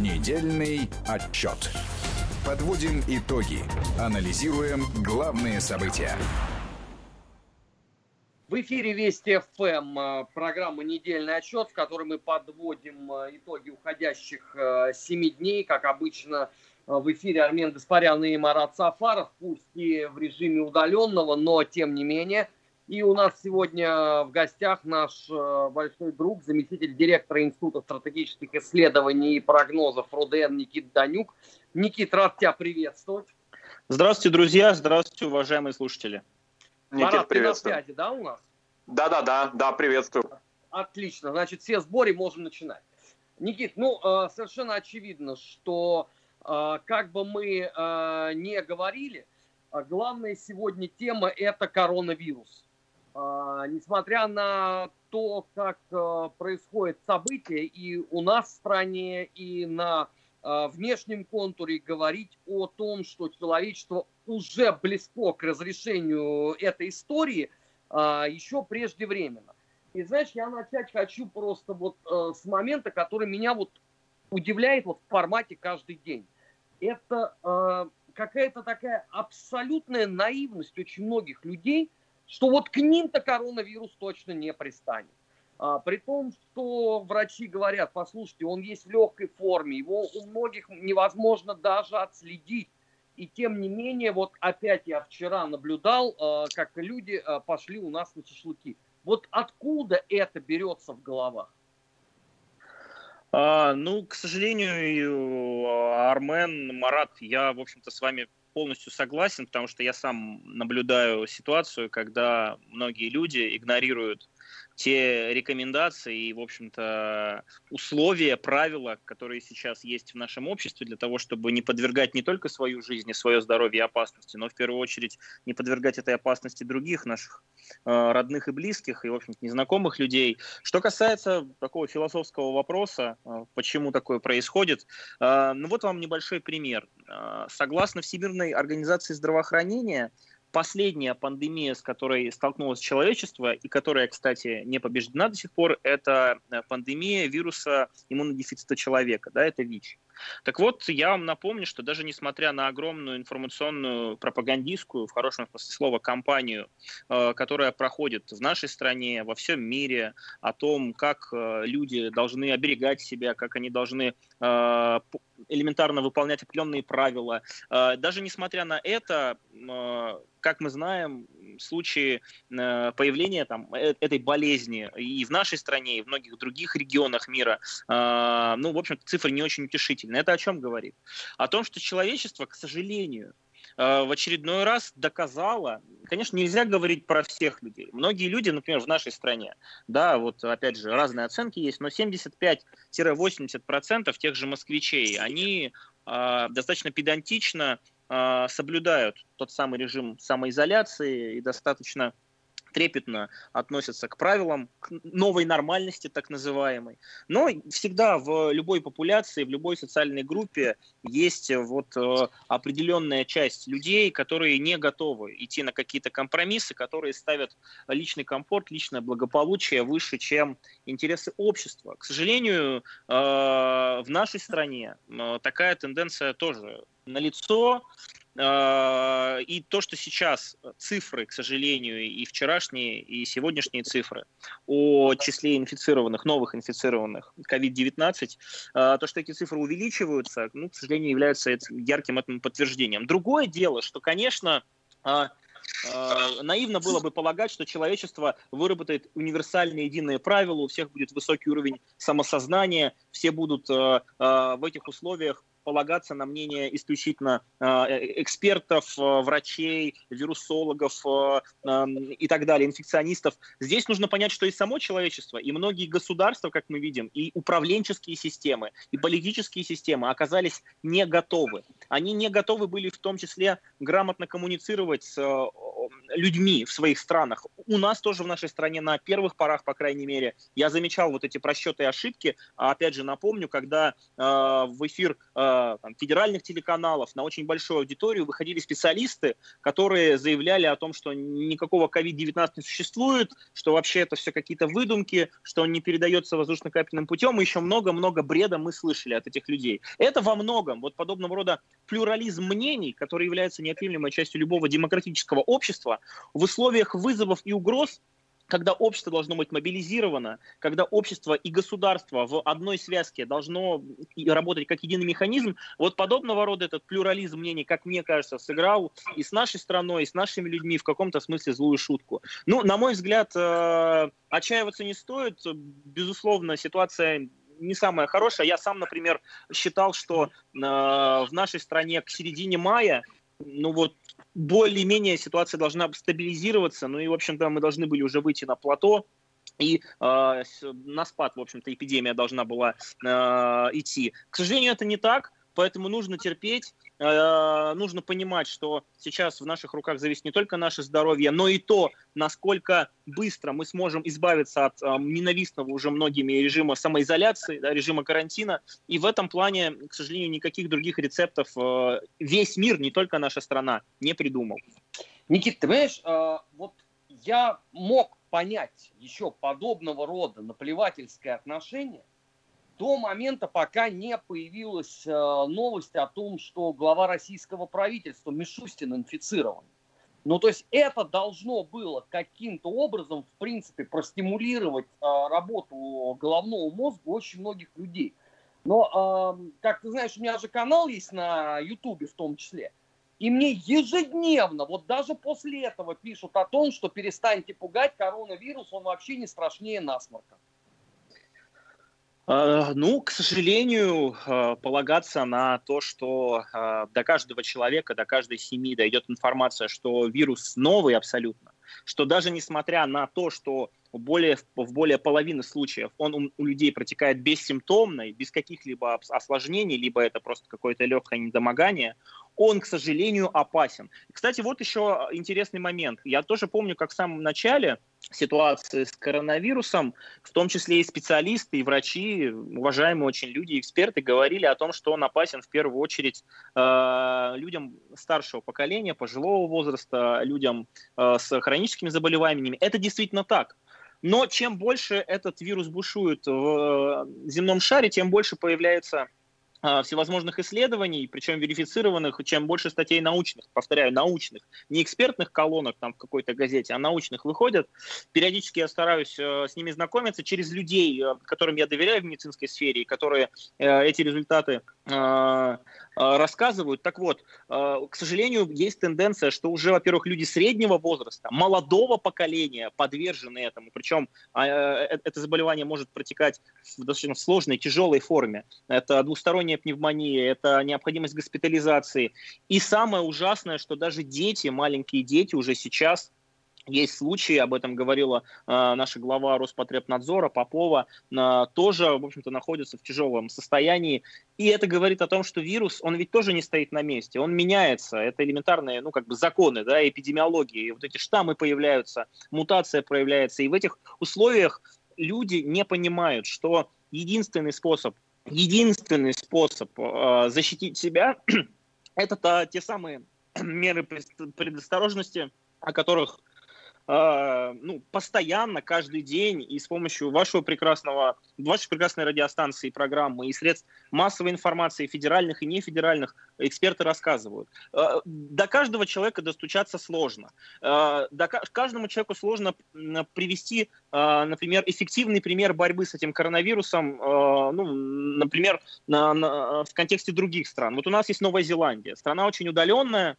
Недельный отчет. Подводим итоги. Анализируем главные события. В эфире Вести ФМ, э, программа «Недельный отчет», в которой мы подводим э, итоги уходящих э, семи дней. Как обычно, в эфире Армен Гаспарян и Марат Сафаров, пусть и в режиме удаленного, но тем не менее. И у нас сегодня в гостях наш большой друг, заместитель директора Института стратегических исследований и прогнозов РУДН Никит Данюк. Никит, рад тебя приветствовать. Здравствуйте, друзья, здравствуйте, уважаемые слушатели. Никит, Марат, приветствую. ты на связи, да, у нас? Да-да-да, да, приветствую. Отлично, значит, все сборы можем начинать. Никит, ну, э, совершенно очевидно, что э, как бы мы э, не говорили, главная сегодня тема – это коронавирус. Несмотря на то, как происходят события и у нас в стране, и на внешнем контуре, говорить о том, что человечество уже близко к разрешению этой истории, а, еще преждевременно. И знаешь, я начать хочу просто вот э, с момента, который меня вот удивляет вот в формате каждый день. Это э, какая-то такая абсолютная наивность очень многих людей, что вот к ним-то коронавирус точно не пристанет. А, при том, что врачи говорят, послушайте, он есть в легкой форме, его у многих невозможно даже отследить. И тем не менее, вот опять я вчера наблюдал, э, как люди э, пошли у нас на шашлыки. Вот откуда это берется в головах? А, ну, к сожалению, Армен, Марат, я, в общем-то, с вами полностью согласен, потому что я сам наблюдаю ситуацию, когда многие люди игнорируют те рекомендации и, в общем-то, условия, правила, которые сейчас есть в нашем обществе для того, чтобы не подвергать не только свою жизнь и свое здоровье опасности, но в первую очередь не подвергать этой опасности других наших э, родных и близких и, в общем-то, незнакомых людей. Что касается такого философского вопроса, э, почему такое происходит, э, ну вот вам небольшой пример. Э, согласно Всемирной организации здравоохранения, последняя пандемия, с которой столкнулось человечество, и которая, кстати, не побеждена до сих пор, это э, пандемия вируса иммунодефицита человека, да, это ВИЧ. Так вот, я вам напомню, что даже несмотря на огромную информационную пропагандистскую, в хорошем смысле слова, кампанию, э, которая проходит в нашей стране, во всем мире, о том, как э, люди должны оберегать себя, как они должны э, элементарно выполнять определенные правила. Даже несмотря на это, как мы знаем, случаи появления там, этой болезни и в нашей стране, и в многих других регионах мира, ну, в общем цифры не очень утешительные. Это о чем говорит? О том, что человечество, к сожалению, э, в очередной раз доказало, конечно, нельзя говорить про всех людей. Многие люди, например, в нашей стране, да, вот опять же, разные оценки есть, но 75-80% тех же москвичей, они э, достаточно педантично э, соблюдают тот самый режим самоизоляции и достаточно трепетно относятся к правилам, к новой нормальности так называемой. Но всегда в любой популяции, в любой социальной группе есть вот э, определенная часть людей, которые не готовы идти на какие-то компромиссы, которые ставят личный комфорт, личное благополучие выше, чем интересы общества. К сожалению, э, в нашей стране э, такая тенденция тоже налицо. А, и то, что сейчас цифры, к сожалению, и вчерашние, и сегодняшние цифры о числе инфицированных, новых инфицированных COVID-19, а, то, что эти цифры увеличиваются, ну, к сожалению, является ярким этому подтверждением. Другое дело, что, конечно, а, наивно было бы полагать, что человечество выработает универсальные единые правила, у всех будет высокий уровень самосознания, все будут в этих условиях полагаться на мнение исключительно а, э, экспертов, а, врачей, вирусологов а, и так далее, инфекционистов. Здесь нужно понять, что и само человечество, и многие государства, как мы видим, и управленческие системы, и политические системы оказались не готовы. Они не готовы были в том числе грамотно коммуницировать с людьми в своих странах, у нас тоже в нашей стране на первых порах, по крайней мере, я замечал вот эти просчеты и ошибки. А опять же, напомню, когда э, в эфир э, там, федеральных телеканалов на очень большую аудиторию выходили специалисты, которые заявляли о том, что никакого COVID-19 не существует, что вообще это все какие-то выдумки, что он не передается воздушно-капельным путем, и еще много-много бреда мы слышали от этих людей. Это во многом вот подобного рода плюрализм мнений, который является неотъемлемой частью любого демократического общества, в условиях вызовов и угроз когда общество должно быть мобилизировано, когда общество и государство в одной связке должно работать как единый механизм, вот подобного рода этот плюрализм мнений, как мне кажется, сыграл и с нашей страной, и с нашими людьми в каком-то смысле злую шутку. Ну, на мой взгляд, э, отчаиваться не стоит. Безусловно, ситуация не самая хорошая. Я сам, например, считал, что э, в нашей стране к середине мая ну вот более-менее ситуация должна стабилизироваться, ну и, в общем-то, мы должны были уже выйти на плато, и э, на спад, в общем-то, эпидемия должна была э, идти. К сожалению, это не так, поэтому нужно терпеть, нужно понимать, что сейчас в наших руках зависит не только наше здоровье, но и то, насколько быстро мы сможем избавиться от э, ненавистного уже многими режима самоизоляции, да, режима карантина. И в этом плане, к сожалению, никаких других рецептов э, весь мир, не только наша страна, не придумал. Никит, ты понимаешь, вот я мог понять еще подобного рода наплевательское отношение, до момента, пока не появилась э, новость о том, что глава российского правительства Мишустин инфицирован. Ну, то есть это должно было каким-то образом, в принципе, простимулировать э, работу головного мозга очень многих людей. Но, э, как ты знаешь, у меня же канал есть на Ютубе в том числе. И мне ежедневно, вот даже после этого пишут о том, что перестаньте пугать, коронавирус, он вообще не страшнее насморка. А, ну, к сожалению, а, полагаться на то, что а, до каждого человека, до каждой семьи дойдет информация, что вирус новый абсолютно, что даже несмотря на то, что более, в более половины случаев он у, у людей протекает бессимптомно, без каких-либо осложнений, либо это просто какое-то легкое недомогание, он, к сожалению, опасен. Кстати, вот еще интересный момент. Я тоже помню, как в самом начале ситуации с коронавирусом, в том числе и специалисты, и врачи, уважаемые очень люди, эксперты говорили о том, что он опасен в первую очередь э, людям старшего поколения, пожилого возраста, людям э, с хроническими заболеваниями. Это действительно так. Но чем больше этот вирус бушует в э, земном шаре, тем больше появляется всевозможных исследований, причем верифицированных, чем больше статей научных, повторяю, научных, не экспертных колонок там в какой-то газете, а научных выходят. Периодически я стараюсь э, с ними знакомиться через людей, э, которым я доверяю в медицинской сфере, и которые э, эти результаты рассказывают. Так вот, к сожалению, есть тенденция, что уже, во-первых, люди среднего возраста, молодого поколения подвержены этому. Причем а, это заболевание может протекать в достаточно сложной, тяжелой форме. Это двусторонняя пневмония, это необходимость госпитализации. И самое ужасное, что даже дети, маленькие дети уже сейчас есть случаи, об этом говорила э, наша глава Роспотребнадзора Попова, э, тоже, в общем-то, находится в тяжелом состоянии. И это говорит о том, что вирус, он ведь тоже не стоит на месте, он меняется. Это элементарные, ну, как бы законы, да, эпидемиологии. И вот эти штаммы появляются, мутация проявляется. И в этих условиях люди не понимают, что единственный способ, единственный способ э, защитить себя, это те самые меры предосторожности, о которых э, ну, постоянно, каждый день и с помощью вашего прекрасного, вашей прекрасной радиостанции, программы и средств массовой информации, федеральных и нефедеральных, эксперты рассказывают. Э, до каждого человека достучаться сложно. Э, до, каждому человеку сложно привести, например, эффективный пример борьбы с этим коронавирусом, ну, например, на, на, в контексте других стран. Вот у нас есть Новая Зеландия, страна очень удаленная,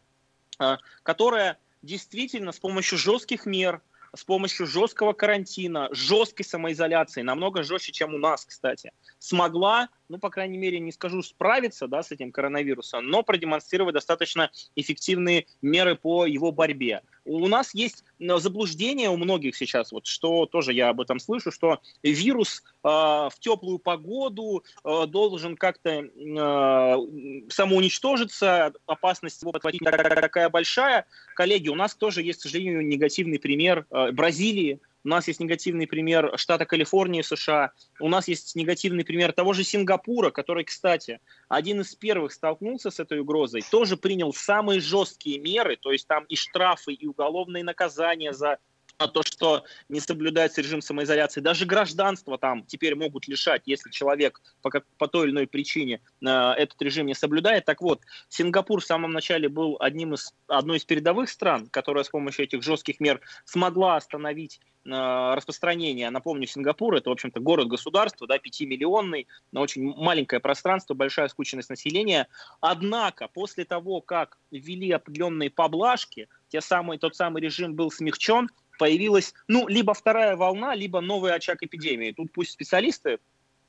которая действительно с помощью жестких мер, с помощью жесткого карантина, жесткой самоизоляции, намного жестче, чем у нас, кстати, смогла, ну, по крайней мере, не скажу справиться да, с этим коронавирусом, но продемонстрировать достаточно эффективные меры по его борьбе. У нас есть заблуждение у многих сейчас, вот что тоже я об этом слышу, что вирус э, в теплую погоду э, должен как-то э, самоуничтожиться, опасность его подхватить такая большая. Коллеги, у нас тоже есть, к сожалению, негативный пример э, Бразилии, у нас есть негативный пример штата Калифорнии США. У нас есть негативный пример того же Сингапура, который, кстати, один из первых столкнулся с этой угрозой, тоже принял самые жесткие меры, то есть там и штрафы, и уголовные наказания за то, что не соблюдается режим самоизоляции. Даже гражданство там теперь могут лишать, если человек по, как, по той или иной причине э, этот режим не соблюдает. Так вот, Сингапур в самом начале был одним из, одной из передовых стран, которая с помощью этих жестких мер смогла остановить э, распространение. Напомню, Сингапур это, в общем-то, город-государство, да, пятимиллионный, на очень маленькое пространство, большая скученность населения. Однако, после того, как ввели определенные поблажки, те самые, тот самый режим был смягчен, появилась, ну, либо вторая волна, либо новый очаг эпидемии. Тут пусть специалисты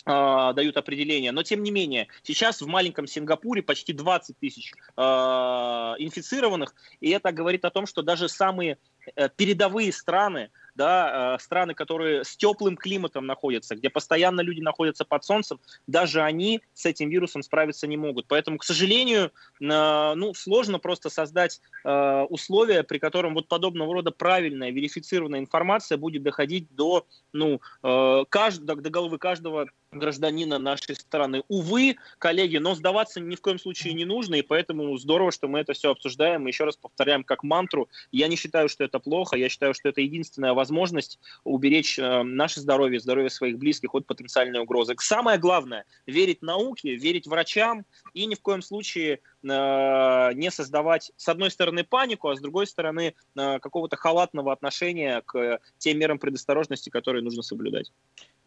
а, дают определение. Но тем не менее, сейчас в маленьком Сингапуре почти 20 тысяч э, инфицированных, и это говорит о том, что даже самые э, передовые страны, да, э, страны, которые с теплым климатом находятся, где постоянно люди находятся под солнцем, даже они с этим вирусом справиться не могут. Поэтому, к сожалению, э, ну, сложно просто создать э, условия, при котором вот подобного рода правильная, верифицированная информация будет доходить до, ну, каждого, до головы каждого гражданина нашей страны. Увы, коллеги, но сдаваться ни в коем случае не нужно, и поэтому здорово, что мы это все обсуждаем. И еще раз повторяем как мантру. Я не считаю, что это плохо, я считаю, что это единственная возможность уберечь э, наше здоровье, здоровье своих близких от потенциальной угрозы. Самое главное – верить науке, верить врачам и ни в коем случае э, не создавать, с одной стороны, панику, а с другой стороны, э, какого-то халатного отношения к тем мерам предосторожности, которые нужно соблюдать.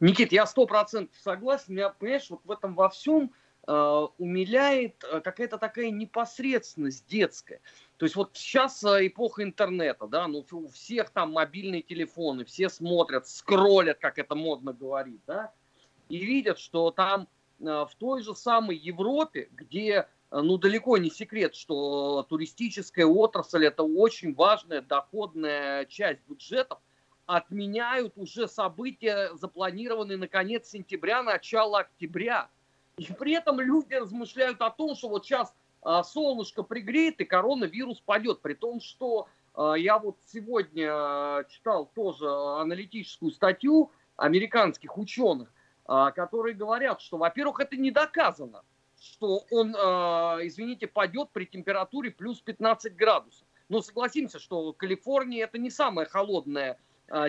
Никит, я сто процентов согласен. Меня, понимаешь, вот в этом во всем э, умиляет э, какая-то такая непосредственность детская. То есть вот сейчас э, эпоха интернета, да, ну у всех там мобильные телефоны, все смотрят, скроллят, как это модно говорить, да, и видят, что там э, в той же самой Европе, где ну, далеко не секрет, что туристическая отрасль – это очень важная доходная часть бюджетов, отменяют уже события, запланированные на конец сентября, начало октября. И при этом люди размышляют о том, что вот сейчас а, солнышко пригреет и коронавирус пойдет. При том, что а, я вот сегодня а, читал тоже аналитическую статью американских ученых, которые говорят, что, во-первых, это не доказано, что он, извините, пойдет при температуре плюс 15 градусов. Но согласимся, что Калифорния это не самая холодная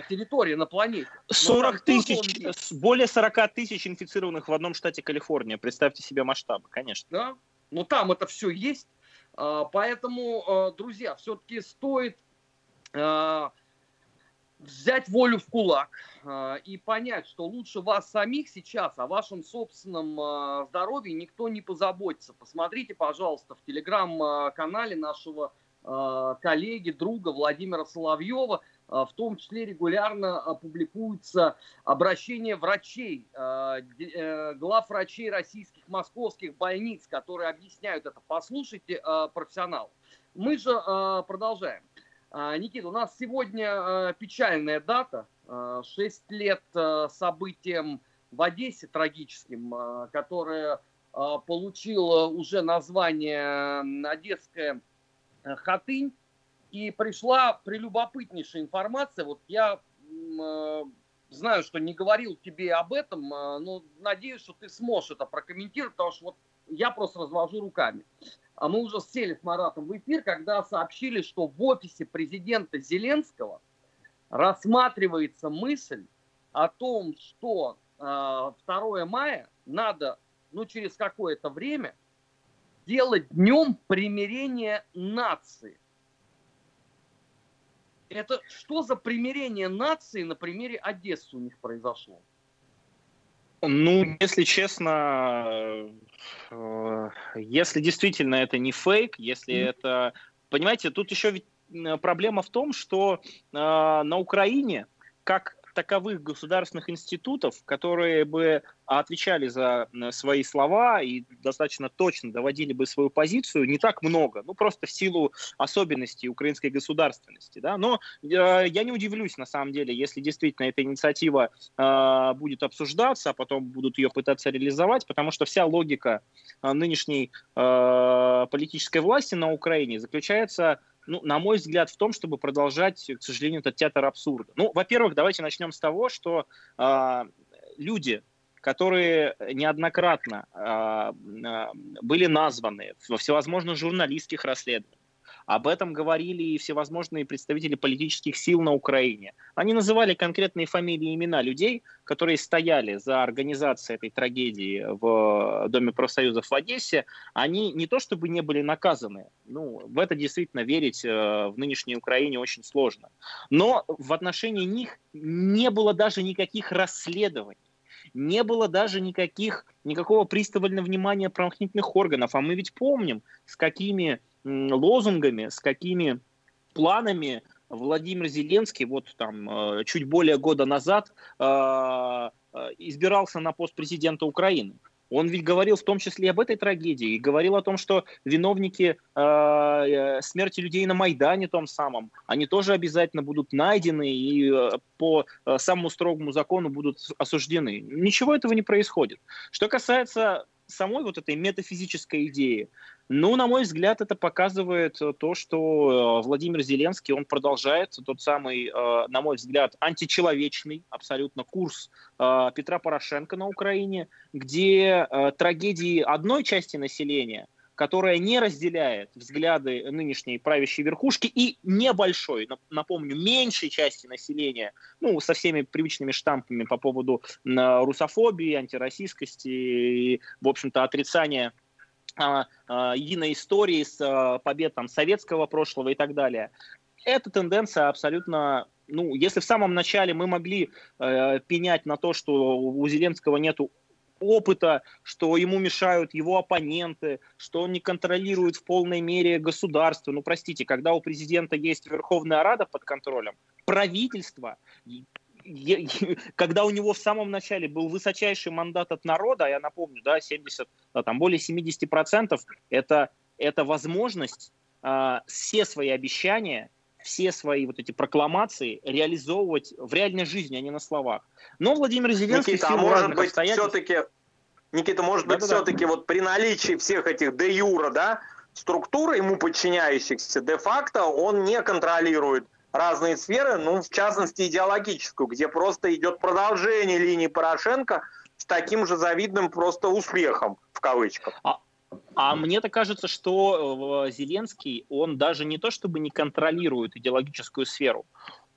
территория на планете. 40 тысяч, более 40 тысяч инфицированных в одном штате Калифорния. Представьте себе масштабы, конечно. Да, но там это все есть. А, поэтому, а, друзья, все-таки стоит взять волю в кулак и понять, что лучше вас самих сейчас о вашем собственном здоровье никто не позаботится. Посмотрите, пожалуйста, в телеграм-канале нашего коллеги, друга Владимира Соловьева – а, в том числе регулярно публикуются обращения врачей, а, э, глав врачей российских московских больниц, которые объясняют это. Послушайте а, профессионал. Мы же продолжаем. Никита, у нас сегодня печальная дата, 6 лет событиям в Одессе трагическим, которое получило уже название Одесская Хатынь и пришла прелюбопытнейшая информация. Вот я э, знаю, что не говорил тебе об этом, э, но надеюсь, что ты сможешь это прокомментировать, потому что вот я просто развожу руками. А мы уже сели с Маратом в эфир, когда сообщили, что в офисе президента Зеленского рассматривается мысль о том, что э, 2 мая надо, ну, через какое-то время делать днем примирения нации. Это что за примирение нации на примере Одессы у них произошло? Ну, если честно, э, если действительно это не фейк, если mm. это... Понимаете, тут еще ведь проблема в том, что э, на Украине, как таковых государственных институтов, которые бы отвечали за свои слова и достаточно точно доводили бы свою позицию, не так много. Ну, просто в силу особенностей украинской государственности. Да? Но э, я не удивлюсь, на самом деле, если действительно эта инициатива э, будет обсуждаться, а потом будут ее пытаться реализовать, потому что вся логика э, нынешней э, политической власти на Украине заключается ну, на мой взгляд, в том, чтобы продолжать, к сожалению, этот театр абсурда. Ну, во-первых, давайте начнем с того, что э, люди, которые неоднократно э, были названы во всевозможных журналистских расследованиях, об этом говорили и всевозможные представители политических сил на Украине. Они называли конкретные фамилии и имена людей, которые стояли за организацией этой трагедии в Доме профсоюзов в Одессе. Они не то чтобы не были наказаны, ну, в это действительно верить э, в нынешней Украине очень сложно. Но в отношении них не было даже никаких расследований не было даже никаких, никакого пристального внимания правоохранительных органов. А мы ведь помним, с какими лозунгами, с какими планами Владимир Зеленский вот там э, чуть более года назад э, э, избирался на пост президента Украины. Он ведь говорил в том числе об этой трагедии, и говорил о том, что виновники э, смерти людей на Майдане том самом, они тоже обязательно будут найдены и э, по э, самому строгому закону будут осуждены. Ничего этого не происходит. Что касается самой вот этой метафизической идеи, ну, на мой взгляд, это показывает э, то, что э, Владимир Зеленский, он продолжает тот самый, э, на мой взгляд, античеловечный абсолютно курс Петра Порошенко на Украине, где трагедии одной части населения – которая не разделяет взгляды нынешней правящей верхушки и небольшой, напомню, меньшей части населения, ну, со всеми привычными штампами по поводу русофобии, антироссийскости и, в общем-то, отрицания единой истории с а, побед там, советского прошлого и так далее. Эта тенденция абсолютно ну, если в самом начале мы могли э, пенять на то, что у Зеленского нету опыта, что ему мешают его оппоненты, что он не контролирует в полной мере государство. Ну, простите, когда у президента есть Верховная Рада под контролем, правительство, когда у него в самом начале был высочайший мандат от народа, я напомню, да, 70, да, там более 70%, это, это возможность э, все свои обещания все свои вот эти прокламации реализовывать в реальной жизни, а не на словах. Но Владимир Зеленский Никита, а может быть все-таки, Никита, может быть все-таки вот при наличии всех этих де юра, да, структур ему подчиняющихся, де-факто он не контролирует разные сферы, ну, в частности, идеологическую, где просто идет продолжение линии Порошенко с таким же завидным просто успехом, в кавычках. А, а мне-то кажется, что э, Зеленский, он даже не то чтобы не контролирует идеологическую сферу,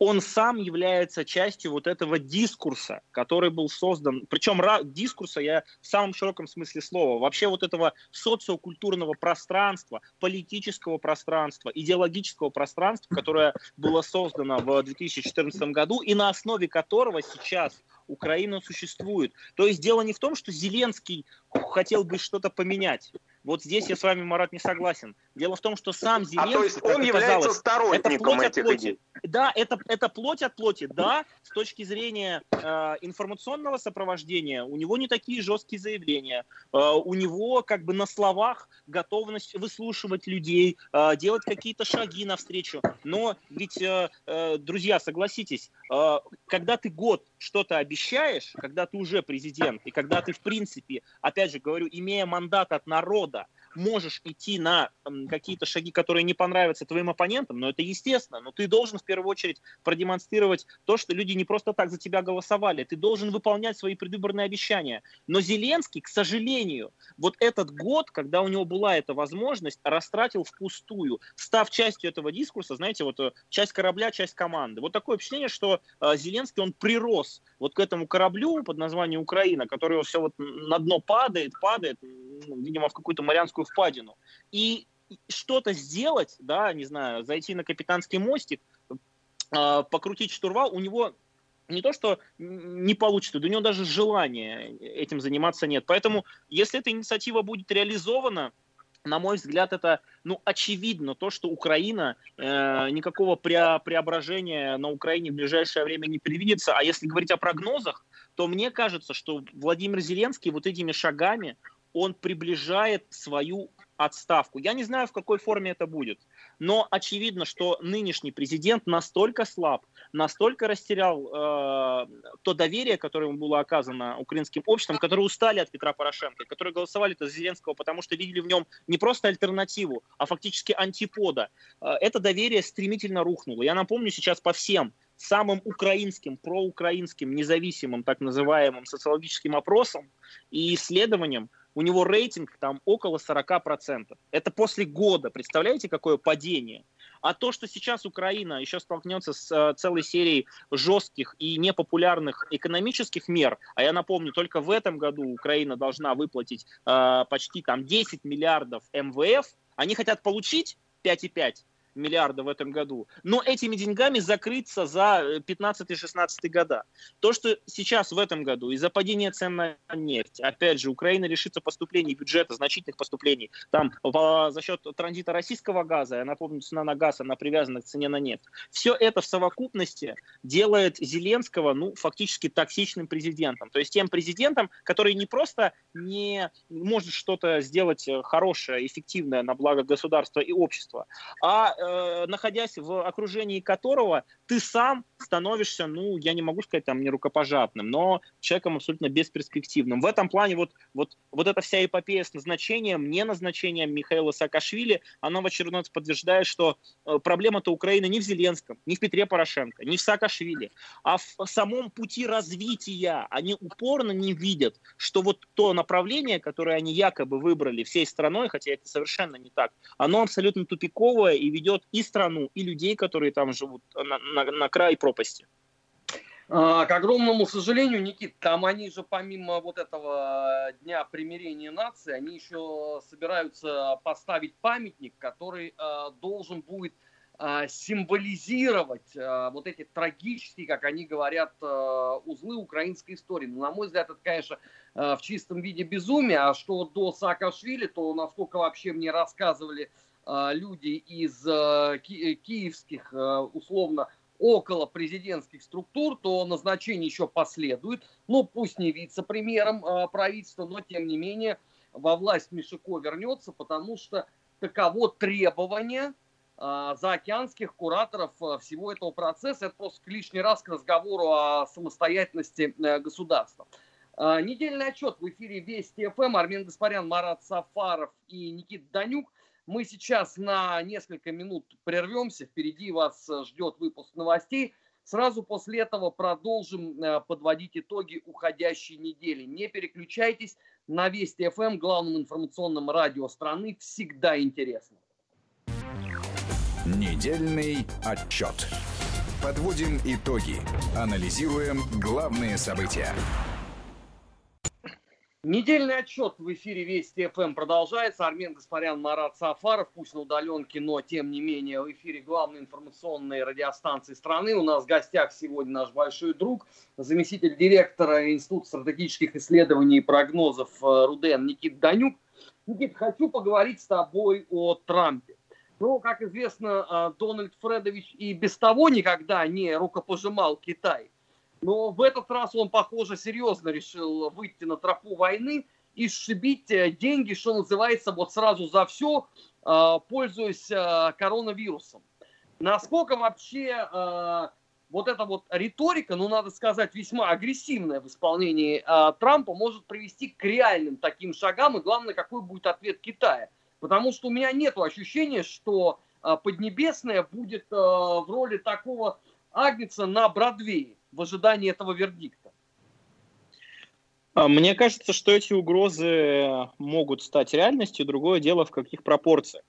он сам является частью вот этого дискурса, который был создан, причем дискурса я в самом широком смысле слова, вообще вот этого социокультурного пространства, политического пространства, идеологического пространства, которое было создано в 2014 году и на основе которого сейчас Украина существует. То есть дело не в том, что Зеленский хотел бы что-то поменять. Вот здесь я с вами, Марат, не согласен. Дело в том, что сам Зеленский... А то есть он является сторонником этих идей? Да, это, это плоть от плоти, да, с точки зрения э, информационного сопровождения у него не такие жесткие заявления. Э, у него как бы на словах готовность выслушивать людей, э, делать какие-то шаги навстречу. Но ведь, э, э, друзья, согласитесь, э, когда ты год что-то обещаешь, когда ты уже президент, и когда ты, в принципе, опять же говорю, имея мандат от народа, можешь идти на какие-то шаги, которые не понравятся твоим оппонентам, но это естественно, но ты должен в первую очередь продемонстрировать то, что люди не просто так за тебя голосовали, ты должен выполнять свои предвыборные обещания. Но Зеленский, к сожалению, вот этот год, когда у него была эта возможность, растратил впустую, став частью этого дискурса, знаете, вот э, часть корабля, часть команды. Вот такое впечатление, что э, Зеленский, он прирос вот к этому кораблю под названием Украина, который все вот на дно падает, падает, видимо, в какую-то Марианскую впадину. И что-то сделать, да, не знаю, зайти на капитанский мостик, э, покрутить штурвал, у него не то, что не получится, у него даже желания этим заниматься нет. Поэтому, если эта инициатива будет реализована, на мой взгляд, это ну, очевидно то, что Украина, э, никакого пре преображения на Украине в ближайшее время не предвидится. А если говорить о прогнозах, то мне кажется, что Владимир Зеленский вот этими шагами, он приближает свою отставку. Я не знаю, в какой форме это будет, но очевидно, что нынешний президент настолько слаб, настолько растерял э, то доверие, которое ему было оказано украинским обществом, которые устали от Петра Порошенко, которые голосовали за Зеленского, потому что видели в нем не просто альтернативу, а фактически антипода. Э, это доверие стремительно рухнуло. Я напомню сейчас по всем самым украинским, проукраинским, независимым, так называемым социологическим опросам и исследованиям у него рейтинг там около 40%. Это после года. Представляете, какое падение? А то, что сейчас Украина еще столкнется с э, целой серией жестких и непопулярных экономических мер, а я напомню, только в этом году Украина должна выплатить э, почти там 10 миллиардов МВФ, они хотят получить 5,5 миллиарда в этом году, но этими деньгами закрыться за 15-16 э, года. То, что сейчас в этом году из-за падения цен на нефть, опять же, Украина лишится поступлений бюджета, значительных поступлений, там за счет транзита российского газа, я напомню, цена на газ, она привязана к цене на нефть. Все это в совокупности делает Зеленского, ну, фактически токсичным президентом. То есть тем президентом, который не просто не может что-то сделать э, хорошее, эффективное на благо государства и общества, а э, находясь в окружении которого ты сам становишься, ну, я не могу сказать там не рукопожатным, но человеком абсолютно бесперспективным. В этом плане вот, вот, вот эта вся эпопея с назначением, не назначением Михаила Саакашвили, она в очередной раз подтверждает, что э, проблема-то Украины не в Зеленском, не в Петре Порошенко, не в Саакашвили, а в самом пути развития. Они упорно не видят, что вот то направление, которое они якобы выбрали всей страной, хотя это совершенно не так, оно абсолютно тупиковое и ведет и страну, и людей, которые там живут, на, на, на край пропасти. А, к огромному сожалению, Никит, там они же помимо вот этого Дня примирения нации, они еще собираются поставить памятник, который э, должен будет э, символизировать вот эти трагические, как они говорят, узлы украинской истории. Но, ну, на мой взгляд, это, конечно, в чистом виде безумие. А что до Саакашвили, то насколько вообще мне рассказывали э, люди из ки- киевских, э, условно, около президентских структур, то назначение еще последует. Ну, пусть не вице-премьером правительства, но тем не менее во власть Мишико вернется, потому что таково требование заокеанских кураторов всего этого процесса. Это просто лишний раз к разговору о самостоятельности э, государства. Недельный отчет в эфире Вести ФМ. Армен Гаспарян, Марат Сафаров и Никита Данюк. Мы сейчас на несколько минут прервемся. Впереди вас э, ждет выпуск новостей. Сразу после этого продолжим э, подводить итоги уходящей недели. Не переключайтесь. На Вести ФМ, эм, главном информационном радио страны, всегда интересно. Недельный отчет. Подводим итоги. Анализируем главные события. Недельный отчет в эфире Вести ФМ продолжается. Армен Гаспарян, Марат Сафаров, пусть на удаленке, но тем не менее в эфире главной информационной радиостанции страны. У нас в гостях сегодня наш большой друг, заместитель директора Института стратегических исследований и прогнозов э, РУДН Никит Данюк. Никит, хочу поговорить с тобой о Трампе. Ну, как известно, э, Дональд Фредович и без того никогда не рукопожимал Китай – но в этот раз он, похоже, серьезно решил выйти на тропу войны и сшибить э, деньги, что называется, вот сразу за все, э, пользуясь э, коронавирусом. Насколько вообще вот эта вот риторика, ну, надо сказать, весьма агрессивная в исполнении Трампа, может привести к реальным таким шагам, и главное, какой будет ответ Китая. Потому что у меня нет ощущения, что Поднебесная будет в роли такого агнца на Бродвее в ожидании этого вердикта? А, мне кажется, что эти угрозы могут стать реальностью. Другое дело, в каких пропорциях.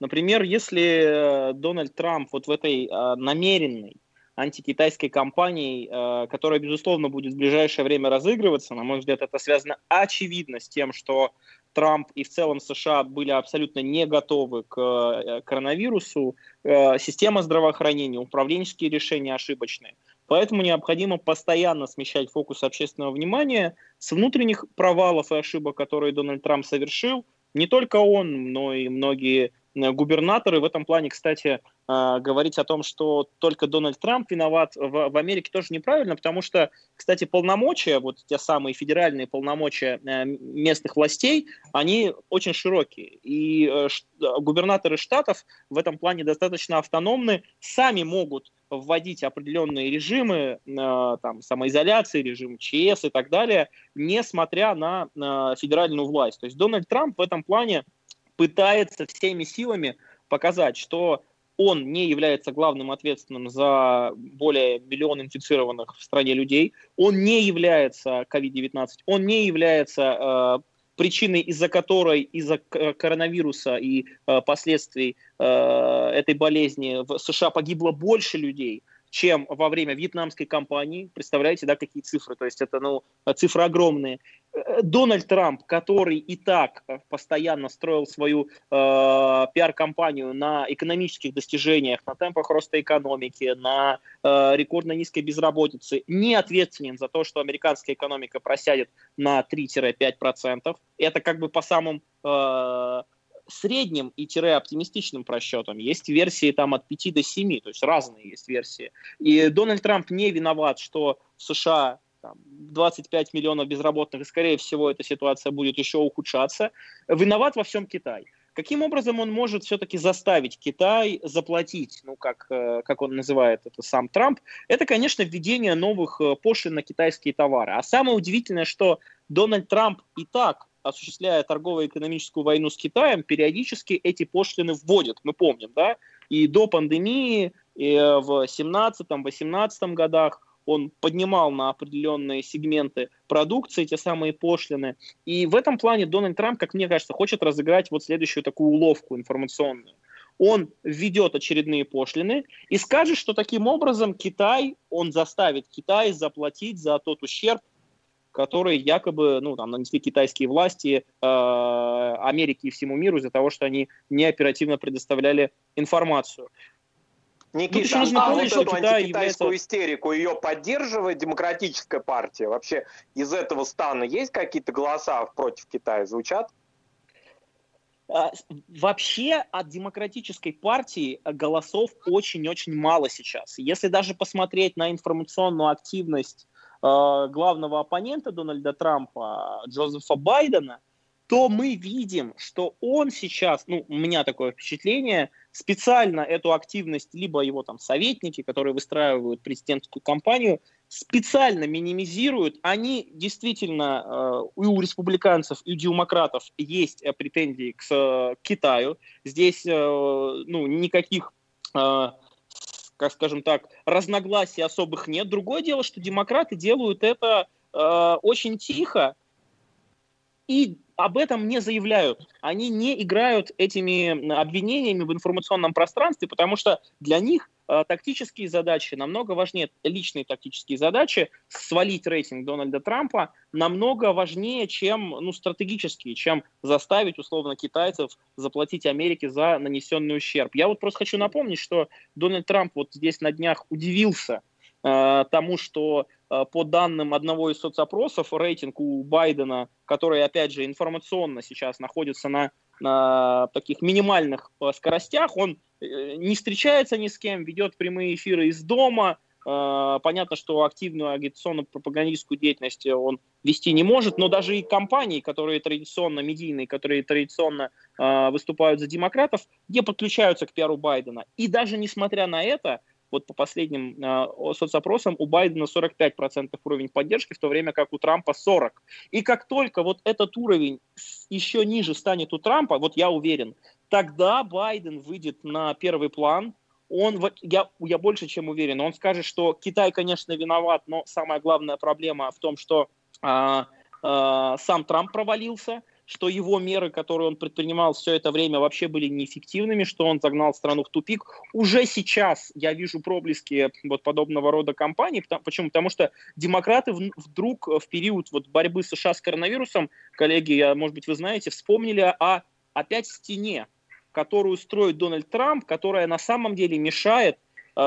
Например, если э, Дональд Трамп вот в этой э, намеренной антикитайской кампании, э, которая, безусловно, будет в ближайшее время разыгрываться, на мой взгляд, это связано очевидно с тем, что Трамп и в целом США были абсолютно не готовы к коронавирусу, система здравоохранения, управленческие решения ошибочные – Поэтому необходимо постоянно смещать фокус общественного внимания с внутренних провалов и ошибок, которые Дональд Трамп совершил, не только он, но и многие губернаторы. В этом плане, кстати, э, говорить о том, что только Дональд Трамп виноват в, в Америке тоже неправильно, потому что, кстати, полномочия, вот те самые федеральные полномочия э, местных властей, они очень широкие. И э, губернаторы штатов в этом плане достаточно автономны, сами могут вводить определенные режимы там, самоизоляции, режим ЧС и так далее, несмотря на федеральную власть. То есть Дональд Трамп в этом плане пытается всеми силами показать, что он не является главным ответственным за более миллиона инфицированных в стране людей, он не является COVID-19, он не является э, причиной, из-за которой из-за коронавируса и э, последствий э, этой болезни в США погибло больше людей, чем во время вьетнамской кампании. Представляете, да, какие цифры? То есть это ну, цифры огромные. Э, Дональд Трамп, который и так постоянно строил свою э, пиар-компанию на экономических достижениях, на темпах роста экономики, на э, рекордно низкой безработице, не ответственен за то, что американская экономика просядет на 3-5%. Это как бы по самым э, средним и тире оптимистичным просчетам. Есть версии там от 5 до 7, то есть разные есть версии. И Дональд Трамп не виноват, что в США там, 25 миллионов безработных, и, скорее всего, эта ситуация будет еще ухудшаться. Виноват во всем Китай. Каким образом он может все-таки заставить Китай заплатить, ну, как, э, как он называет это сам Трамп, это, конечно, введение новых э, пошлин на китайские товары. А самое удивительное, что Дональд Трамп и так осуществляя торгово-экономическую войну с Китаем, периодически эти пошлины вводят, мы помним, да, и до пандемии, и в 17-18 годах он поднимал на определенные сегменты продукции те самые пошлины. И в этом плане Дональд Трамп, как мне кажется, хочет разыграть вот следующую такую уловку информационную. Он введет очередные пошлины и скажет, что таким образом Китай, он заставит Китай заплатить за тот ущерб, которые якобы ну, там, нанесли китайские власти э, Америке и всему миру из-за того, что они не оперативно предоставляли информацию. Никита, нужно а вот эту антикитайскую является... истерику ее поддерживает демократическая партия? Вообще из этого стана есть какие-то голоса против Китая звучат? А, вообще от демократической партии голосов очень-очень мало сейчас. Если даже посмотреть на информационную активность главного оппонента Дональда Трампа, Джозефа Байдена, то мы видим, что он сейчас, ну, у меня такое впечатление, специально эту активность, либо его там советники, которые выстраивают президентскую кампанию, специально минимизируют. Они действительно, э, у республиканцев и у демократов есть э, претензии к, Китаю. Здесь, ну, никаких как скажем так, разногласий особых нет. Другое дело, что демократы делают это э, очень тихо и об этом не заявляют. Они не играют этими обвинениями в информационном пространстве, потому что для них тактические задачи намного важнее, личные тактические задачи, свалить рейтинг Дональда Трампа намного важнее, чем ну, стратегические, чем заставить условно китайцев заплатить Америке за нанесенный ущерб. Я вот просто хочу напомнить, что Дональд Трамп вот здесь на днях удивился э, тому, что э, по данным одного из соцопросов рейтинг у Байдена, который, опять же, информационно сейчас находится на, на таких минимальных э, скоростях, он э, не встречается ни с кем, ведет прямые эфиры из дома, Э, понятно, что активную агитационно-пропагандистскую деятельность он вести не может, но даже и компании, которые традиционно медийные, которые традиционно э, выступают за демократов, не подключаются к пиару Байдена. И даже несмотря на это, вот по последним э, соцопросам у Байдена 45% уровень поддержки, в то время как у Трампа 40%. И как только вот этот уровень еще ниже станет у Трампа, вот я уверен, тогда Байден выйдет на первый план, он, я, я больше чем уверен, он скажет, что Китай, конечно, виноват, но самая главная проблема в том, что а, а, сам Трамп провалился, что его меры, которые он предпринимал все это время, вообще были неэффективными, что он загнал страну в тупик. Уже сейчас я вижу проблески вот подобного рода кампаний. Почему? Потому что демократы вдруг в период вот борьбы США с коронавирусом, коллеги, может быть, вы знаете, вспомнили о опять стене, которую строит Дональд Трамп, которая на самом деле мешает э,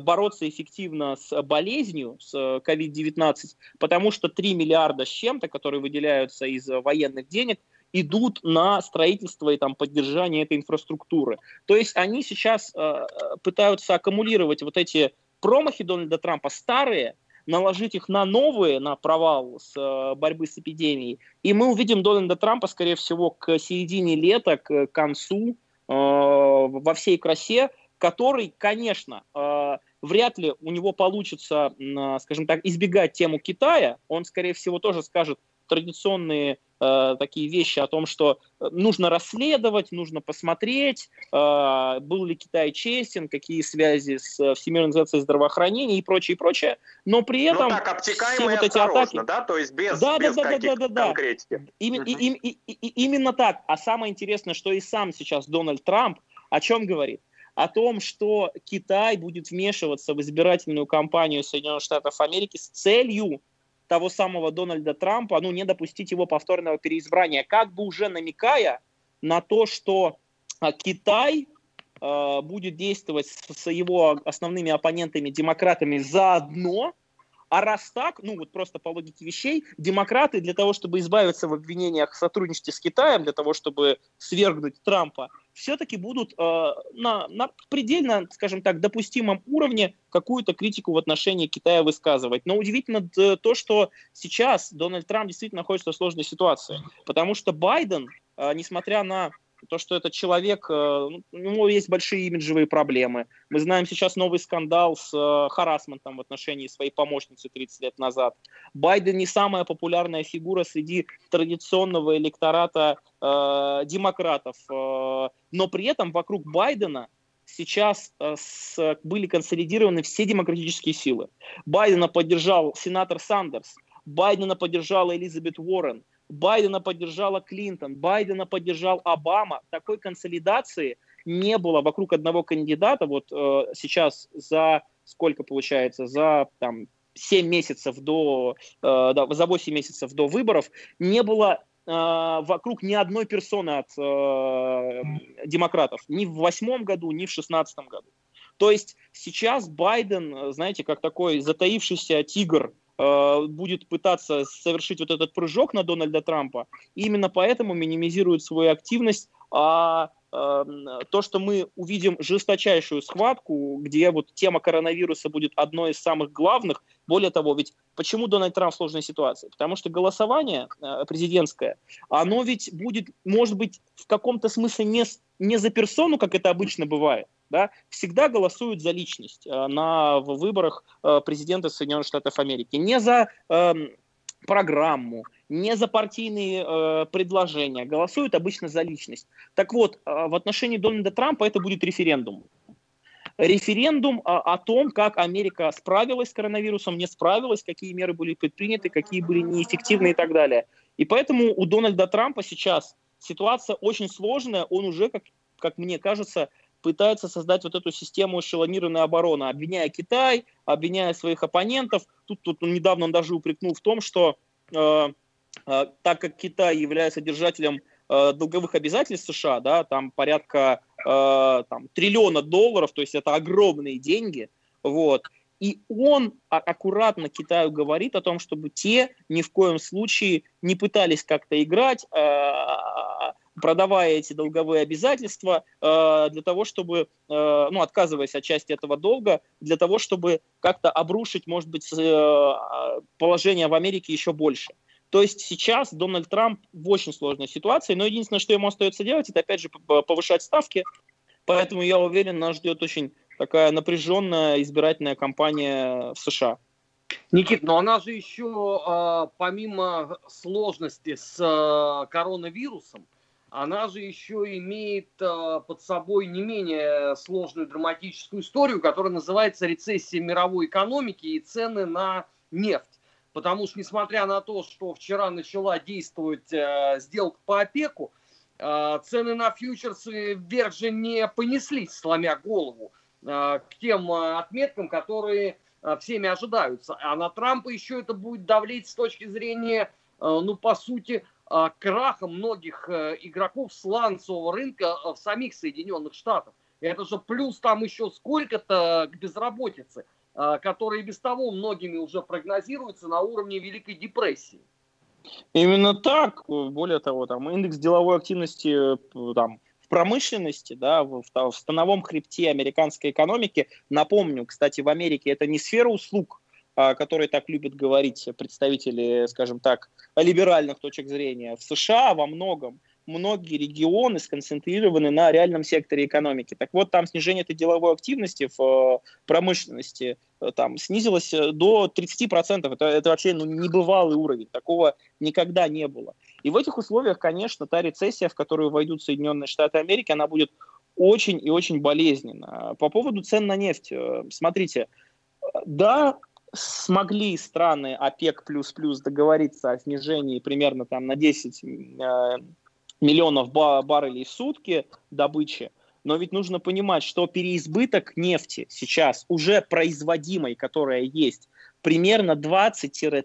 бороться эффективно с болезнью, с COVID-19, потому что 3 миллиарда с чем-то, которые выделяются из военных денег, идут на строительство и там, поддержание этой инфраструктуры. То есть они сейчас э, пытаются аккумулировать вот эти промахи Дональда Трампа старые, наложить их на новые, на провал с э, борьбы с эпидемией, и мы увидим Дональда Трампа, скорее всего, к середине лета, к концу, э, во всей красе, который, конечно, э, вряд ли у него получится, скажем так, избегать тему Китая. Он, скорее всего, тоже скажет традиционные э, такие вещи о том, что э, нужно расследовать, нужно посмотреть, э, был ли Китай честен, какие связи с э, Всемирной организацией здравоохранения и прочее, и прочее. Но при ну этом... Ну так, все вот эти атаки... да? То есть без, да, без да, да, да, да, да, конкретики. Им, и, и, и, и, именно так. А самое интересное, что и сам сейчас Дональд Трамп о чем говорит? О том, что Китай будет вмешиваться в избирательную кампанию Соединенных Штатов Америки с целью того самого Дональда Трампа, ну, не допустить его повторного переизбрания, как бы уже намекая на то, что а, Китай э, будет действовать с, с его основными оппонентами, демократами, заодно, а раз так, ну вот просто по логике вещей, демократы для того, чтобы избавиться в обвинениях в сотрудничестве с Китаем, для того, чтобы свергнуть Трампа, все-таки будут э, на, на предельно, скажем так, допустимом уровне какую-то критику в отношении Китая высказывать. Но удивительно то, что сейчас Дональд Трамп действительно находится в сложной ситуации, потому что Байден, э, несмотря на то, что этот человек, э, ну, у него есть большие имиджевые проблемы. Мы знаем сейчас новый скандал с э, харасментом в отношении своей помощницы 30 лет назад. Байден не самая популярная фигура среди традиционного электората э, демократов, э, но при этом вокруг Байдена сейчас с, были консолидированы все демократические силы. Байдена поддержал сенатор Сандерс, Байдена поддержала Элизабет Уоррен, Байдена поддержала Клинтон, Байдена поддержал Обама. Такой консолидации не было вокруг одного кандидата. Вот э, сейчас за сколько получается? За там, 7 месяцев до, э, да, за 8 месяцев до выборов не было э, вокруг ни одной персоны от э, демократов. Ни в восьмом году, ни в шестнадцатом году. То есть сейчас Байден, знаете, как такой затаившийся тигр Э, будет пытаться совершить вот этот прыжок на Дональда Трампа, именно поэтому минимизирует свою активность, а эм, то, что мы увидим жесточайшую схватку, где вот тема коронавируса будет одной из самых главных. Более того, ведь почему Дональд Трамп в сложной ситуации? Потому что голосование э, президентское, оно ведь будет, может быть, в каком-то смысле не, не за персону, как это обычно бывает, да, всегда голосуют за личность э, на выборах э, президента Соединенных Штатов Америки. Не за э, программу, не за партийные э, предложения. Голосуют обычно за личность. Так вот, э, в отношении Дональда Трампа это будет референдум. Референдум о, о том, как Америка справилась с коронавирусом, не справилась, какие меры были предприняты, какие были неэффективны и так далее. И поэтому у Дональда Трампа сейчас ситуация очень сложная. Он уже, как, как мне кажется, пытается создать вот эту систему эшелонированной обороны, обвиняя Китай, обвиняя своих оппонентов. Тут, тут он недавно он даже упрекнул в том, что э, э, так как Китай является держателем э, долговых обязательств США, да, там порядка э, там, триллиона долларов, то есть это огромные деньги, вот, и он аккуратно Китаю говорит о том, чтобы те ни в коем случае не пытались как-то играть, э, продавая эти долговые обязательства э, для того, чтобы, э, ну, отказываясь от части этого долга, для того, чтобы как-то обрушить, может быть, э, положение в Америке еще больше. То есть сейчас Дональд Трамп в очень сложной ситуации, но единственное, что ему остается делать, это опять же повышать ставки. Поэтому я уверен, нас ждет очень такая напряженная избирательная кампания в США. Никит, но она же еще, а, помимо сложности с а, коронавирусом, она же еще имеет э, под собой не менее сложную драматическую историю, которая называется рецессия мировой экономики и цены на нефть. Потому что, несмотря на то, что вчера начала действовать э, сделка по опеку, э, цены на фьючерсы вверх же не понеслись, сломя голову, э, к тем э, отметкам, которые э, всеми ожидаются. А на Трампа еще это будет давлеть с точки зрения, ну, по сути, а, крахом многих э, игроков сланцевого рынка э, в самих Соединенных Штатах. Это же плюс там еще сколько-то к безработице, которая без того многими уже прогнозируется на уровне Великой депрессии. Именно так. Более того, там индекс деловой активности там, в промышленности, да, в, в становом хребте американской экономики. Напомню, кстати, в Америке это не сфера услуг, о которой так любят говорить представители, скажем так, либеральных точек зрения. В США во многом многие регионы сконцентрированы на реальном секторе экономики. Так вот, там снижение этой деловой активности в э, промышленности э, там, снизилось э, до 30%. Это, это вообще ну, небывалый уровень. Такого никогда не было. И в этих условиях, конечно, та рецессия, в которую войдут Соединенные Штаты Америки, она будет очень и очень болезненна. По поводу цен на нефть. Смотрите, да, смогли страны ОПЕК++ договориться о снижении примерно там на 10 миллионов баррелей в сутки добычи, но ведь нужно понимать, что переизбыток нефти сейчас уже производимой, которая есть, примерно 20-25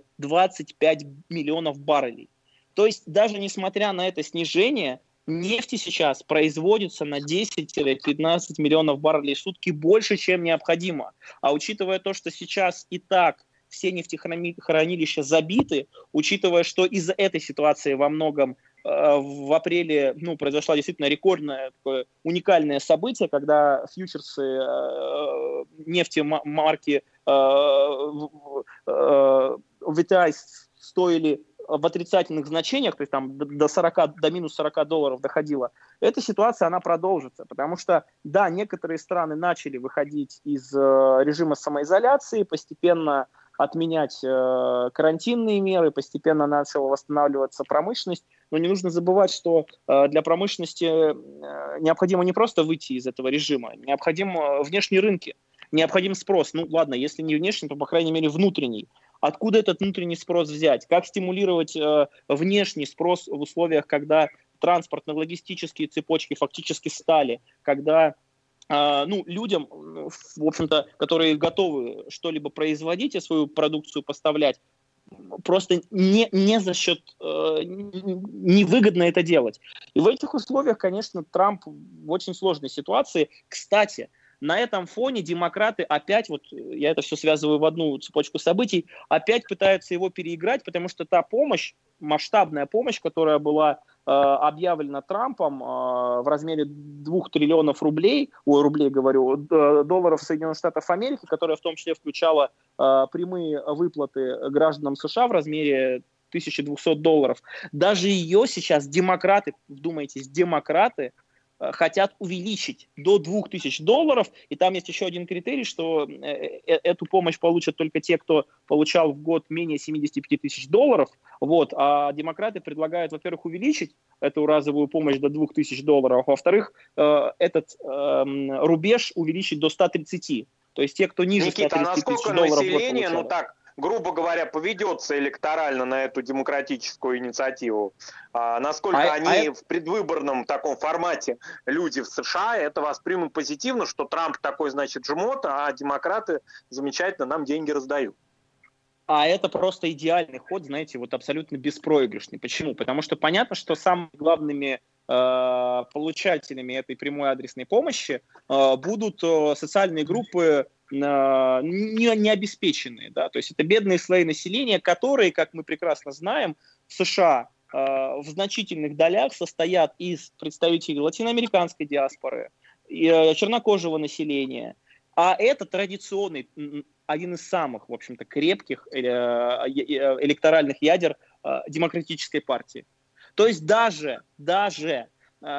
миллионов баррелей. То есть даже несмотря на это снижение, нефти сейчас производится на 10-15 миллионов баррелей в сутки больше, чем необходимо. А учитывая то, что сейчас и так все нефтехранилища забиты, учитывая, что из-за этой ситуации во многом Э, в апреле ну, произошло действительно рекордное, такое уникальное событие, когда фьючерсы э, нефти марки э, э, VTI стоили в отрицательных значениях, то есть там до 40, до минус 40 долларов доходило, эта ситуация, она продолжится, потому что, да, некоторые страны начали выходить из э, режима самоизоляции, постепенно отменять э, карантинные меры, постепенно начала восстанавливаться промышленность, но не нужно забывать, что э, для промышленности э, необходимо не просто выйти из этого режима, необходимы внешние рынки, необходим спрос. Ну ладно, если не внешний, то по крайней мере внутренний. Откуда этот внутренний спрос взять? Как стимулировать э, внешний спрос в условиях, когда транспортно-логистические цепочки фактически стали, когда а, ну, людям, в общем-то, которые готовы что-либо производить и свою продукцию поставлять, просто не, не за счет, э, невыгодно это делать. И в этих условиях, конечно, Трамп в очень сложной ситуации. Кстати, на этом фоне демократы опять, вот я это все связываю в одну цепочку событий, опять пытаются его переиграть, потому что та помощь, масштабная помощь, которая была Э, объявлена Трампом э, в размере 2 триллионов рублей, ой, рублей говорю, долларов Соединенных Штатов Америки, которая в том числе включала э, прямые выплаты гражданам США в размере 1200 долларов. Даже ее сейчас демократы, вдумайтесь, демократы Э, хотят увеличить до 2000 долларов. И там есть еще один критерий, что э, э, эту помощь получат только те, кто получал в год менее 75 тысяч долларов. Вот. А демократы предлагают, во-первых, увеличить эту разовую помощь до 2000 долларов, а во-вторых, этот эм, рубеж увеличить до 130. То есть те, кто ниже Никита, 130 а насколько тысяч долларов население, ну так, грубо говоря, поведется электорально на эту демократическую инициативу, а, насколько а, они а... в предвыборном таком формате люди в США это воспримут позитивно, что Трамп такой, значит, жмот, а демократы замечательно нам деньги раздают. А это просто идеальный ход, знаете, вот абсолютно беспроигрышный. Почему? Потому что понятно, что самыми главными э, получателями этой прямой адресной помощи э, будут э, социальные группы не, не обеспеченные. Да? То есть это бедные слои населения, которые, как мы прекрасно знаем, в США э, в значительных долях состоят из представителей латиноамериканской диаспоры, э, чернокожего населения. А это традиционный, один из самых, в общем-то, крепких э, электоральных ядер демократической партии. То есть даже, даже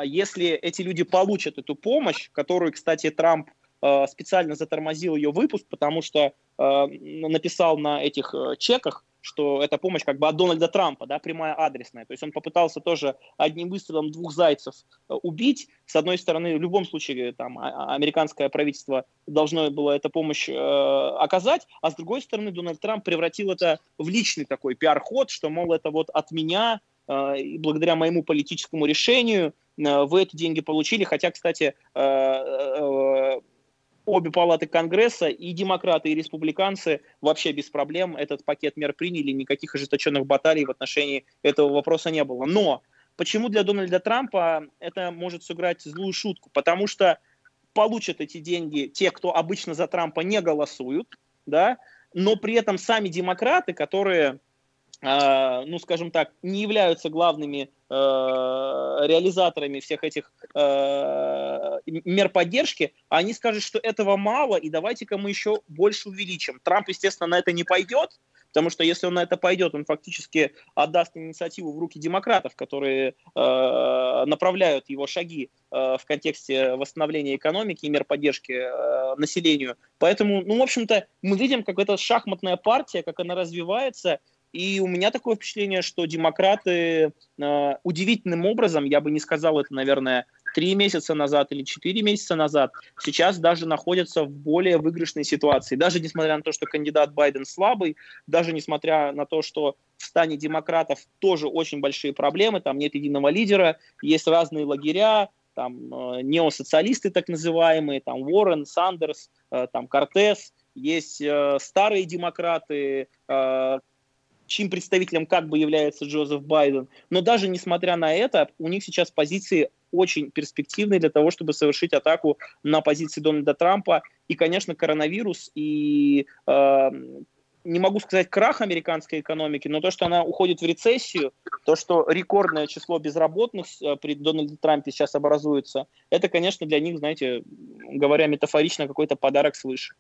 если эти люди получат эту помощь, которую, кстати, Трамп Э, специально затормозил ее выпуск, потому что э, написал на этих э, чеках, что это помощь как бы от Дональда Трампа, да, прямая адресная. То есть он попытался тоже одним выстрелом двух зайцев убить. С одной стороны, в любом случае, там, а, а, американское правительство должно было эту помощь э, оказать, а с другой стороны, Дональд Трамп превратил это в личный такой пиар-ход, что, мол, это вот от меня, э, и благодаря моему политическому решению э, вы эти деньги получили. Хотя, кстати, э, э, обе палаты Конгресса, и демократы, и республиканцы вообще без проблем этот пакет мер приняли, никаких ожесточенных баталий в отношении этого вопроса не было. Но почему для Дональда Трампа это может сыграть злую шутку? Потому что получат эти деньги те, кто обычно за Трампа не голосуют, да, но при этом сами демократы, которые э, ну, скажем так, не являются главными реализаторами всех этих э, мер поддержки, они скажут, что этого мало, и давайте-ка мы еще больше увеличим. Трамп, естественно, на это не пойдет, потому что если он на это пойдет, он фактически отдаст инициативу в руки демократов, которые э, направляют его шаги э, в контексте восстановления экономики и мер поддержки э, населению. Поэтому, ну, в общем-то, мы видим, как эта шахматная партия, как она развивается, и у меня такое впечатление, что демократы э, удивительным образом, я бы не сказал это, наверное, три месяца назад или четыре месяца назад, сейчас даже находятся в более выигрышной ситуации. Даже несмотря на то, что кандидат Байден слабый, даже несмотря на то, что в стане демократов тоже очень большие проблемы, там нет единого лидера, есть разные лагеря, там э, неосоциалисты так называемые, там Уоррен, Сандерс, э, там Кортес, есть э, старые демократы, э, чьим представителем как бы является Джозеф Байден. Но даже несмотря на это, у них сейчас позиции очень перспективные для того, чтобы совершить атаку на позиции Дональда Трампа. И, конечно, коронавирус и э, не могу сказать крах американской экономики, но то, что она уходит в рецессию, то, что рекордное число безработных э, при Дональде Трампе сейчас образуется, это, конечно, для них, знаете, говоря метафорично, какой-то подарок свыше.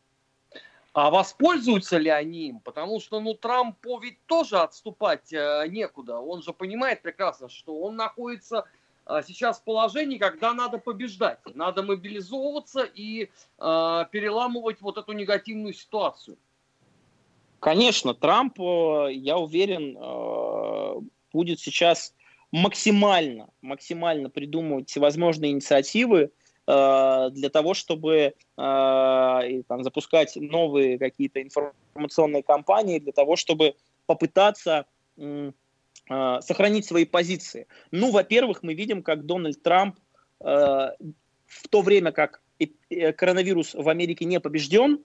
А воспользуются ли они им? Потому что, ну, Трампу ведь тоже отступать э, некуда. Он же понимает прекрасно, что он находится э, сейчас в положении, когда надо побеждать. Надо мобилизовываться и э, переламывать вот эту негативную ситуацию. Конечно, Трамп, э, я уверен, э, будет сейчас максимально, максимально придумывать всевозможные инициативы, для того, чтобы э, там, запускать новые какие-то информационные кампании, для того, чтобы попытаться э, сохранить свои позиции. Ну, во-первых, мы видим, как Дональд Трамп в то время, как коронавирус в Америке не побежден,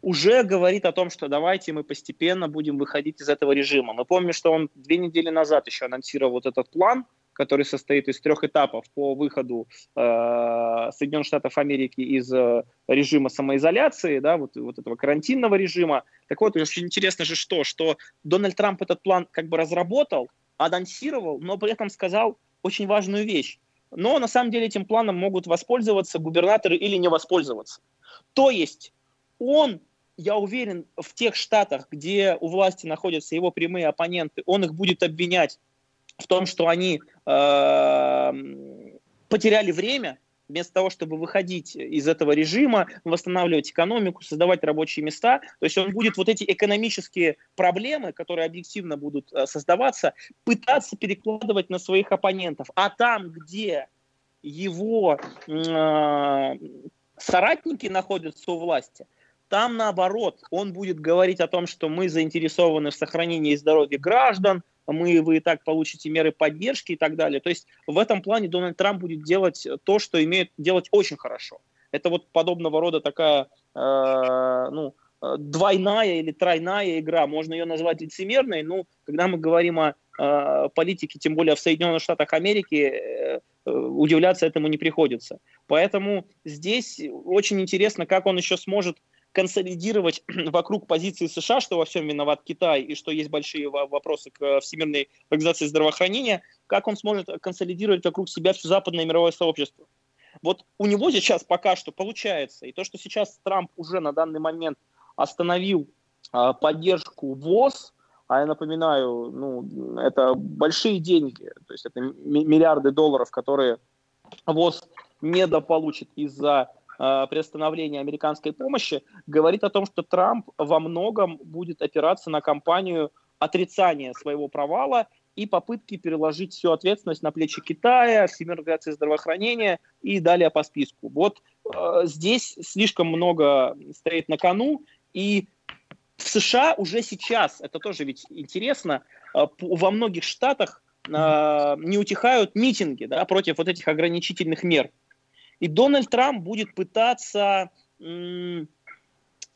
уже говорит о том, что давайте мы постепенно будем выходить из этого режима. Мы помним, что он две недели назад еще анонсировал вот этот план – который состоит из трех этапов по выходу э, Соединенных Штатов Америки из э, режима самоизоляции, да, вот, вот этого карантинного режима. Так вот, очень интересно же что, что Дональд Трамп этот план как бы разработал, анонсировал, но при этом сказал очень важную вещь. Но на самом деле этим планом могут воспользоваться губернаторы или не воспользоваться. То есть он я уверен, в тех штатах, где у власти находятся его прямые оппоненты, он их будет обвинять в том, что они потеряли время, вместо того, чтобы выходить из этого режима, восстанавливать экономику, создавать рабочие места. То есть он будет вот эти экономические проблемы, которые объективно будут э, создаваться, пытаться перекладывать на своих оппонентов. А там, где его э, соратники находятся у власти, там наоборот, он будет говорить о том, что мы заинтересованы в сохранении здоровья граждан, мы, вы и так получите меры поддержки и так далее. То есть в этом плане Дональд Трамп будет делать то, что имеет делать очень хорошо. Это вот подобного рода такая, э, ну, двойная или тройная игра. Можно ее назвать лицемерной, но когда мы говорим о э, политике, тем более в Соединенных Штатах Америки, э, удивляться этому не приходится. Поэтому здесь очень интересно, как он еще сможет консолидировать вокруг позиции США, что во всем виноват Китай и что есть большие вопросы к Всемирной организации здравоохранения, как он сможет консолидировать вокруг себя все западное мировое сообщество. Вот у него сейчас пока что получается, и то, что сейчас Трамп уже на данный момент остановил а, поддержку ВОЗ, а я напоминаю, ну, это большие деньги, то есть это миллиарды долларов, которые ВОЗ недополучит из-за э, приостановления американской помощи, говорит о том, что Трамп во многом будет опираться на кампанию отрицания своего провала и попытки переложить всю ответственность на плечи Китая, Всемирной организации здравоохранения и далее по списку. Вот э, здесь слишком много стоит на кону, и в США уже сейчас, это тоже ведь интересно, э, во многих штатах э, не утихают митинги да, против вот этих ограничительных мер. И Дональд Трамп будет пытаться э,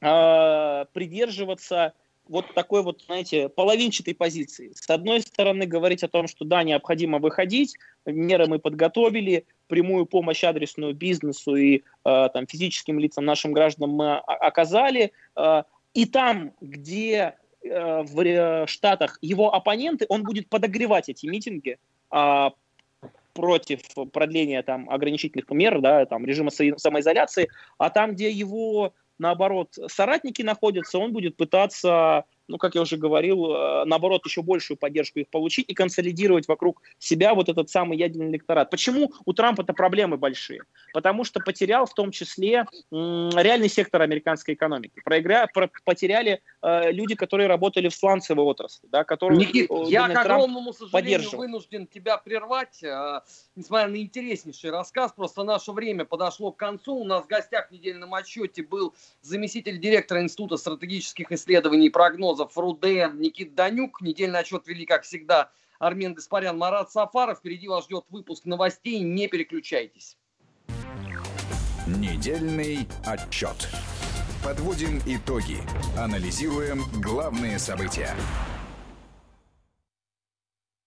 придерживаться вот такой вот, знаете, половинчатой позиции. С одной стороны, говорить о том, что да, необходимо выходить, меры мы подготовили, прямую помощь адресную бизнесу и э, там, физическим лицам, нашим гражданам мы оказали. Э, и там, где э, в Штатах его оппоненты, он будет подогревать эти митинги а, против продления там ограничительных мер, да, там режима самоизоляции, а там, где его наоборот соратники находятся, он будет пытаться ну, как я уже говорил, э, наоборот, еще большую поддержку их получить и консолидировать вокруг себя вот этот самый ядерный электорат. Почему у Трампа-то проблемы большие? Потому что потерял в том числе реальный сектор американской экономики. Проигра... потеряли э, люди, которые работали в сланцевой отрасли, да, которые Никит, э, я, к огромному сожалению, вынужден тебя прервать, э, несмотря на интереснейший рассказ, просто наше время подошло к концу. У нас в гостях в недельном отчете был заместитель директора Института стратегических исследований и прогнозов прогнозов Руден, Никит Данюк. Недельный отчет вели, как всегда, Армен Гаспарян, Марат Сафаров. Впереди вас ждет выпуск новостей. Не переключайтесь. Недельный отчет. Подводим итоги. Анализируем главные события.